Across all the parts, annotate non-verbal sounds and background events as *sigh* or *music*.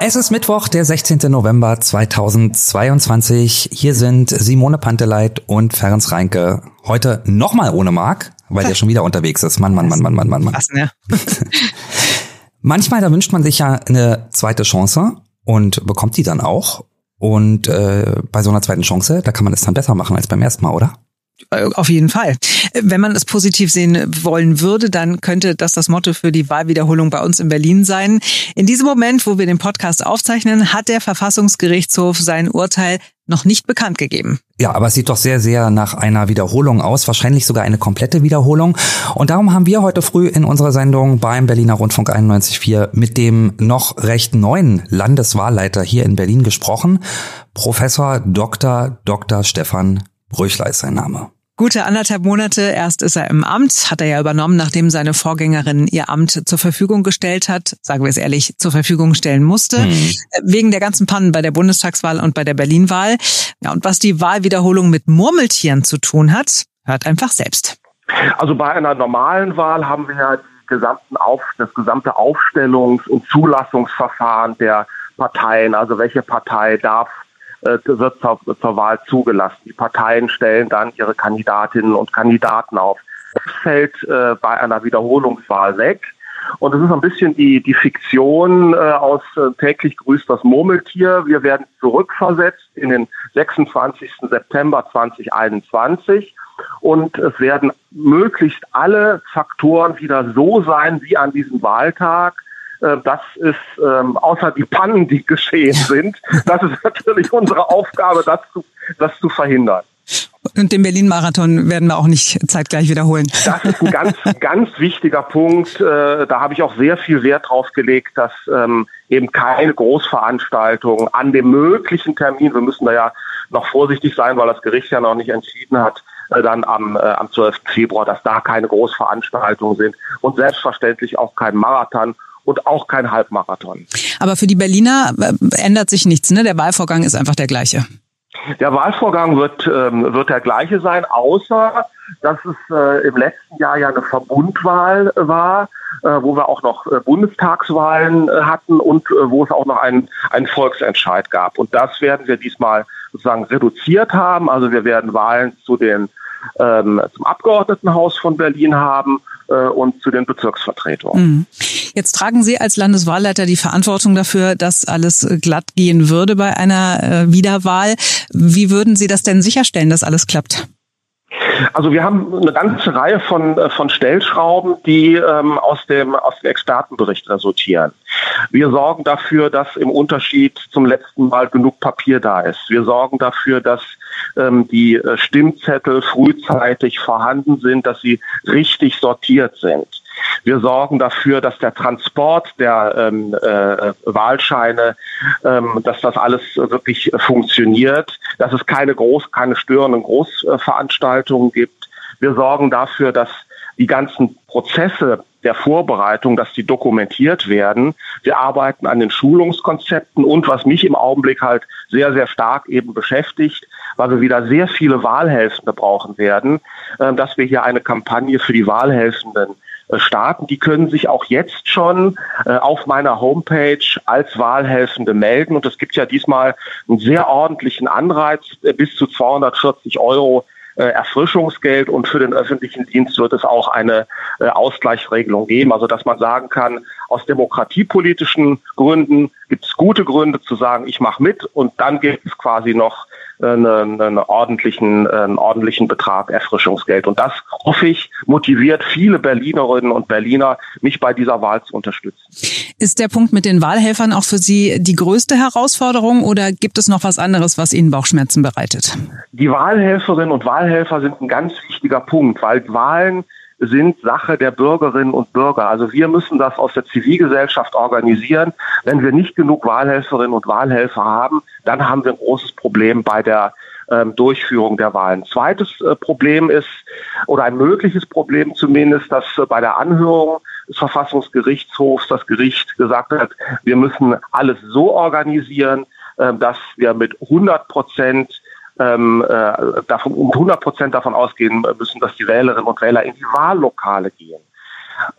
Es ist Mittwoch, der 16. November 2022. Hier sind Simone Panteleit und Ferenc Reinke. Heute nochmal ohne Marc, weil der *laughs* schon wieder unterwegs ist. Mann, Mann, Mann, Mann, Mann, Mann, Mann. Ne? *laughs* Manchmal, da wünscht man sich ja eine zweite Chance und bekommt die dann auch. Und äh, bei so einer zweiten Chance, da kann man es dann besser machen als beim ersten Mal, oder? Auf jeden Fall. Wenn man es positiv sehen wollen würde, dann könnte das das Motto für die Wahlwiederholung bei uns in Berlin sein. In diesem Moment, wo wir den Podcast aufzeichnen, hat der Verfassungsgerichtshof sein Urteil noch nicht bekannt gegeben. Ja, aber es sieht doch sehr, sehr nach einer Wiederholung aus, wahrscheinlich sogar eine komplette Wiederholung. Und darum haben wir heute früh in unserer Sendung beim Berliner Rundfunk 91.4 mit dem noch recht neuen Landeswahlleiter hier in Berlin gesprochen, Professor Dr. Dr. Stefan Brüchler ist sein Name. Gute anderthalb Monate. Erst ist er im Amt, hat er ja übernommen, nachdem seine Vorgängerin ihr Amt zur Verfügung gestellt hat, sagen wir es ehrlich, zur Verfügung stellen musste, hm. wegen der ganzen Pannen bei der Bundestagswahl und bei der Berlinwahl. Ja, und was die Wahlwiederholung mit Murmeltieren zu tun hat, hört einfach selbst. Also bei einer normalen Wahl haben wir ja gesamten Auf, das gesamte Aufstellungs- und Zulassungsverfahren der Parteien. Also welche Partei darf äh, wird zur, zur Wahl zugelassen. Die Parteien stellen dann ihre Kandidatinnen und Kandidaten auf. Das fällt äh, bei einer Wiederholungswahl weg. Und es ist ein bisschen die, die Fiktion äh, aus äh, täglich grüßt das Murmeltier. Wir werden zurückversetzt in den 26. September 2021 und es werden möglichst alle Faktoren wieder so sein wie an diesem Wahltag, das ist ähm, außer die Pannen, die geschehen sind, das ist *laughs* natürlich unsere Aufgabe, das zu, das zu verhindern. Und den Berlin-Marathon werden wir auch nicht zeitgleich wiederholen. Das ist ein ganz, *laughs* ganz wichtiger Punkt. Äh, da habe ich auch sehr viel Wert drauf gelegt, dass ähm, eben keine Großveranstaltung an dem möglichen Termin, wir müssen da ja noch vorsichtig sein, weil das Gericht ja noch nicht entschieden hat, äh, dann am, äh, am 12. Februar, dass da keine Großveranstaltungen sind und selbstverständlich auch kein Marathon und auch kein Halbmarathon. Aber für die Berliner äh, ändert sich nichts, ne? Der Wahlvorgang ist einfach der gleiche. Der Wahlvorgang wird, ähm, wird der gleiche sein, außer dass es äh, im letzten Jahr ja eine Verbundwahl war, äh, wo wir auch noch äh, Bundestagswahlen äh, hatten und äh, wo es auch noch einen, einen Volksentscheid gab. Und das werden wir diesmal sozusagen reduziert haben. Also wir werden Wahlen zu den ähm, zum Abgeordnetenhaus von Berlin haben äh, und zu den Bezirksvertretungen. Mhm. Jetzt tragen Sie als Landeswahlleiter die Verantwortung dafür, dass alles glatt gehen würde bei einer äh, Wiederwahl. Wie würden Sie das denn sicherstellen, dass alles klappt? Also wir haben eine ganze Reihe von, äh, von Stellschrauben, die ähm, aus, dem, aus dem Expertenbericht resultieren. Wir sorgen dafür, dass im Unterschied zum letzten Mal genug Papier da ist. Wir sorgen dafür, dass ähm, die äh, Stimmzettel frühzeitig vorhanden sind, dass sie richtig sortiert sind. Wir sorgen dafür, dass der Transport der ähm, äh, Wahlscheine, ähm, dass das alles wirklich funktioniert, dass es keine groß, keine störenden Großveranstaltungen gibt. Wir sorgen dafür, dass die ganzen Prozesse der Vorbereitung, dass die dokumentiert werden. Wir arbeiten an den Schulungskonzepten und was mich im Augenblick halt sehr, sehr stark eben beschäftigt, weil wir wieder sehr viele Wahlhelfende brauchen werden, äh, dass wir hier eine Kampagne für die Wahlhelfenden äh, starten. Die können sich auch jetzt schon äh, auf meiner Homepage als Wahlhelfende melden. Und es gibt ja diesmal einen sehr ordentlichen Anreiz, bis zu 240 Euro äh, Erfrischungsgeld und für den öffentlichen Dienst wird es auch eine äh, Ausgleichsregelung geben. Also dass man sagen kann, aus demokratiepolitischen Gründen gibt es gute Gründe zu sagen, ich mache mit und dann gibt es quasi noch einen, einen, ordentlichen, einen ordentlichen Betrag Erfrischungsgeld. Und das, hoffe ich, motiviert viele Berlinerinnen und Berliner, mich bei dieser Wahl zu unterstützen. Ist der Punkt mit den Wahlhelfern auch für Sie die größte Herausforderung oder gibt es noch was anderes, was Ihnen Bauchschmerzen bereitet? Die Wahlhelferinnen und Wahlhelfer sind ein ganz wichtiger Punkt, weil Wahlen sind Sache der Bürgerinnen und Bürger. Also wir müssen das aus der Zivilgesellschaft organisieren. Wenn wir nicht genug Wahlhelferinnen und Wahlhelfer haben, dann haben wir ein großes Problem bei der ähm, Durchführung der Wahlen. Zweites äh, Problem ist, oder ein mögliches Problem zumindest, dass äh, bei der Anhörung des Verfassungsgerichtshofs das Gericht gesagt hat, wir müssen alles so organisieren, äh, dass wir mit 100 Prozent ähm, äh, davon, um 100 Prozent davon ausgehen müssen, dass die Wählerinnen und Wähler in die Wahllokale gehen.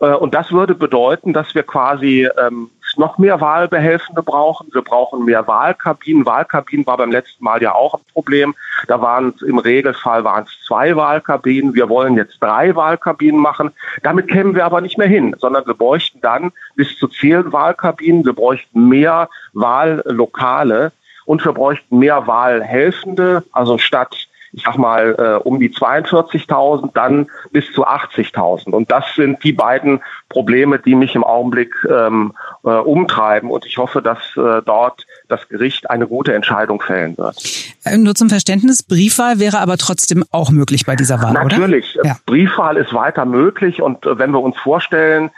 Äh, und das würde bedeuten, dass wir quasi ähm, noch mehr Wahlbehelfende brauchen. Wir brauchen mehr Wahlkabinen. Wahlkabinen war beim letzten Mal ja auch ein Problem. Da waren es im Regelfall waren es zwei Wahlkabinen. Wir wollen jetzt drei Wahlkabinen machen. Damit kämen wir aber nicht mehr hin, sondern wir bräuchten dann bis zu zehn Wahlkabinen. Wir bräuchten mehr Wahllokale und wir bräuchten mehr Wahlhelfende. Also statt ich sag mal, äh, um die 42.000, dann bis zu 80.000. Und das sind die beiden Probleme, die mich im Augenblick ähm, äh, umtreiben. Und ich hoffe, dass äh, dort das Gericht eine gute Entscheidung fällen wird. Äh, nur zum Verständnis, Briefwahl wäre aber trotzdem auch möglich bei dieser Wahl, Natürlich, oder? Ja. Briefwahl ist weiter möglich. Und äh, wenn wir uns vorstellen,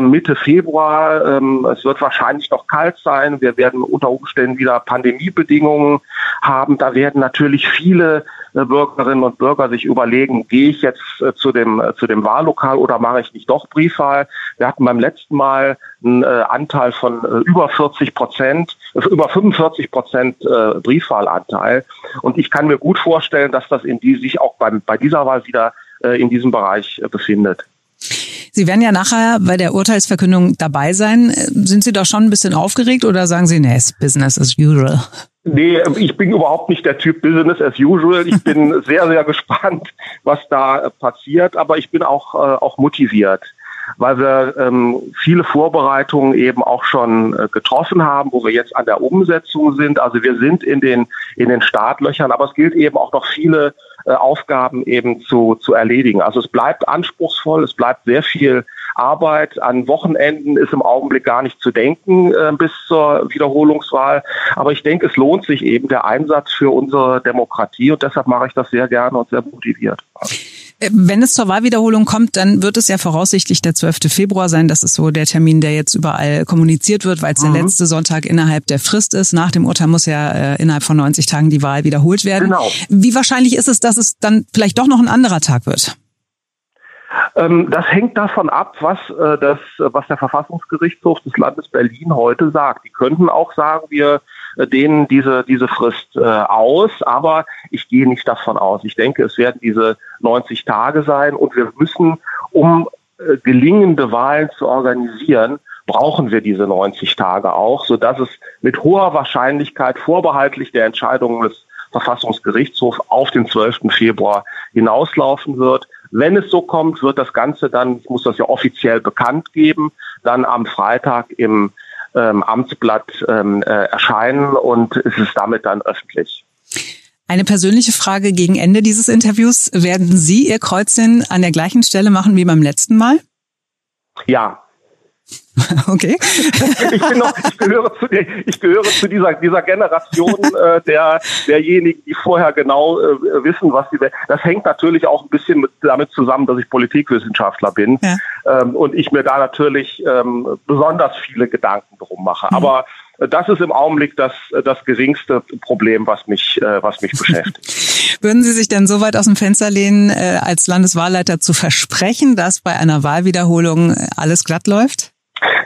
Mitte Februar. Ähm, es wird wahrscheinlich noch kalt sein. Wir werden unter Umständen wieder Pandemiebedingungen haben. Da werden natürlich viele äh, Bürgerinnen und Bürger sich überlegen, gehe ich jetzt äh, zu dem, zu dem Wahllokal oder mache ich nicht doch Briefwahl? Wir hatten beim letzten Mal einen Anteil von über 40 Prozent, über 45 Prozent Briefwahlanteil. Und ich kann mir gut vorstellen, dass das in die sich auch beim, bei dieser Wahl wieder in diesem Bereich befindet. Sie werden ja nachher bei der Urteilsverkündung dabei sein. Sind Sie doch schon ein bisschen aufgeregt oder sagen Sie, nee, it's business as usual? Nee, ich bin überhaupt nicht der Typ Business as usual. Ich bin *laughs* sehr, sehr gespannt, was da passiert, aber ich bin auch, äh, auch motiviert weil wir ähm, viele Vorbereitungen eben auch schon äh, getroffen haben, wo wir jetzt an der Umsetzung sind. Also wir sind in den in den Startlöchern, aber es gilt eben auch noch viele äh, Aufgaben eben zu, zu erledigen. Also es bleibt anspruchsvoll, es bleibt sehr viel Arbeit. An Wochenenden ist im Augenblick gar nicht zu denken äh, bis zur Wiederholungswahl. Aber ich denke, es lohnt sich eben der Einsatz für unsere Demokratie und deshalb mache ich das sehr gerne und sehr motiviert. Äh, wenn es zur Wahlwiederholung kommt, dann wird es ja voraussichtlich der 12. Februar sein. Das ist so der Termin, der jetzt überall kommuniziert wird, weil es mhm. der letzte Sonntag innerhalb der Frist ist. Nach dem Urteil muss ja äh, innerhalb von 90 Tagen die Wahl wiederholt werden. Genau. Wie wahrscheinlich ist es, dass es dann vielleicht doch noch ein anderer Tag wird? Ähm, das hängt davon ab, was, äh, das, was der Verfassungsgerichtshof des Landes Berlin heute sagt. Die könnten auch sagen, wir äh, dehnen diese, diese Frist äh, aus, aber ich gehe nicht davon aus. Ich denke, es werden diese 90 Tage sein und wir müssen, um gelingende Wahlen zu organisieren, brauchen wir diese 90 Tage auch, sodass es mit hoher Wahrscheinlichkeit vorbehaltlich der Entscheidung des Verfassungsgerichtshofs auf den 12. Februar hinauslaufen wird. Wenn es so kommt, wird das Ganze dann, ich muss das ja offiziell bekannt geben, dann am Freitag im ähm, Amtsblatt ähm, äh, erscheinen und es ist damit dann öffentlich. Eine persönliche Frage gegen Ende dieses Interviews. Werden Sie Ihr Kreuzchen an der gleichen Stelle machen wie beim letzten Mal? Ja, *laughs* Okay. ich, bin noch, ich gehöre zu, der, ich gehöre zu dieser, dieser Generation äh, der, derjenigen, die vorher genau äh, wissen, was sie. Das hängt natürlich auch ein bisschen mit, damit zusammen, dass ich Politikwissenschaftler bin ja. ähm, und ich mir da natürlich ähm, besonders viele Gedanken drum mache. Mhm. Aber das ist im Augenblick das, das geringste Problem, was mich, äh, was mich beschäftigt. *laughs* Würden Sie sich denn so weit aus dem Fenster lehnen, äh, als Landeswahlleiter zu versprechen, dass bei einer Wahlwiederholung alles glatt läuft?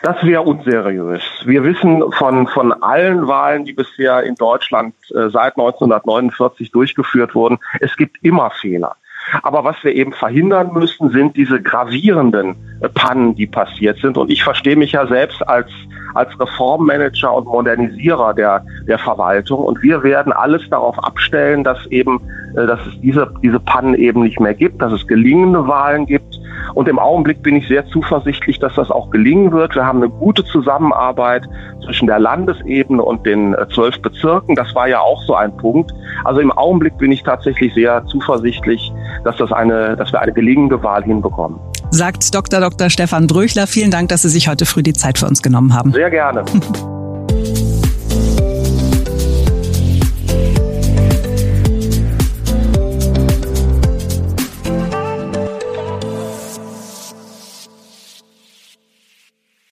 Das wäre unseriös. Wir wissen von, von allen Wahlen, die bisher in Deutschland äh, seit 1949 durchgeführt wurden, es gibt immer Fehler. Aber was wir eben verhindern müssen, sind diese gravierenden äh, Pannen, die passiert sind. Und ich verstehe mich ja selbst als, als Reformmanager und Modernisierer der, der Verwaltung. Und wir werden alles darauf abstellen, dass eben, äh, dass es diese, diese Pannen eben nicht mehr gibt, dass es gelingende Wahlen gibt und im Augenblick bin ich sehr zuversichtlich, dass das auch gelingen wird. Wir haben eine gute Zusammenarbeit zwischen der Landesebene und den äh, zwölf Bezirken. Das war ja auch so ein Punkt. Also im Augenblick bin ich tatsächlich sehr zuversichtlich, dass das eine, dass wir eine gelingende Wahl hinbekommen. Sagt Dr. Dr. Stefan Dröchler. Vielen Dank, dass Sie sich heute früh die Zeit für uns genommen haben. Sehr gerne. *laughs*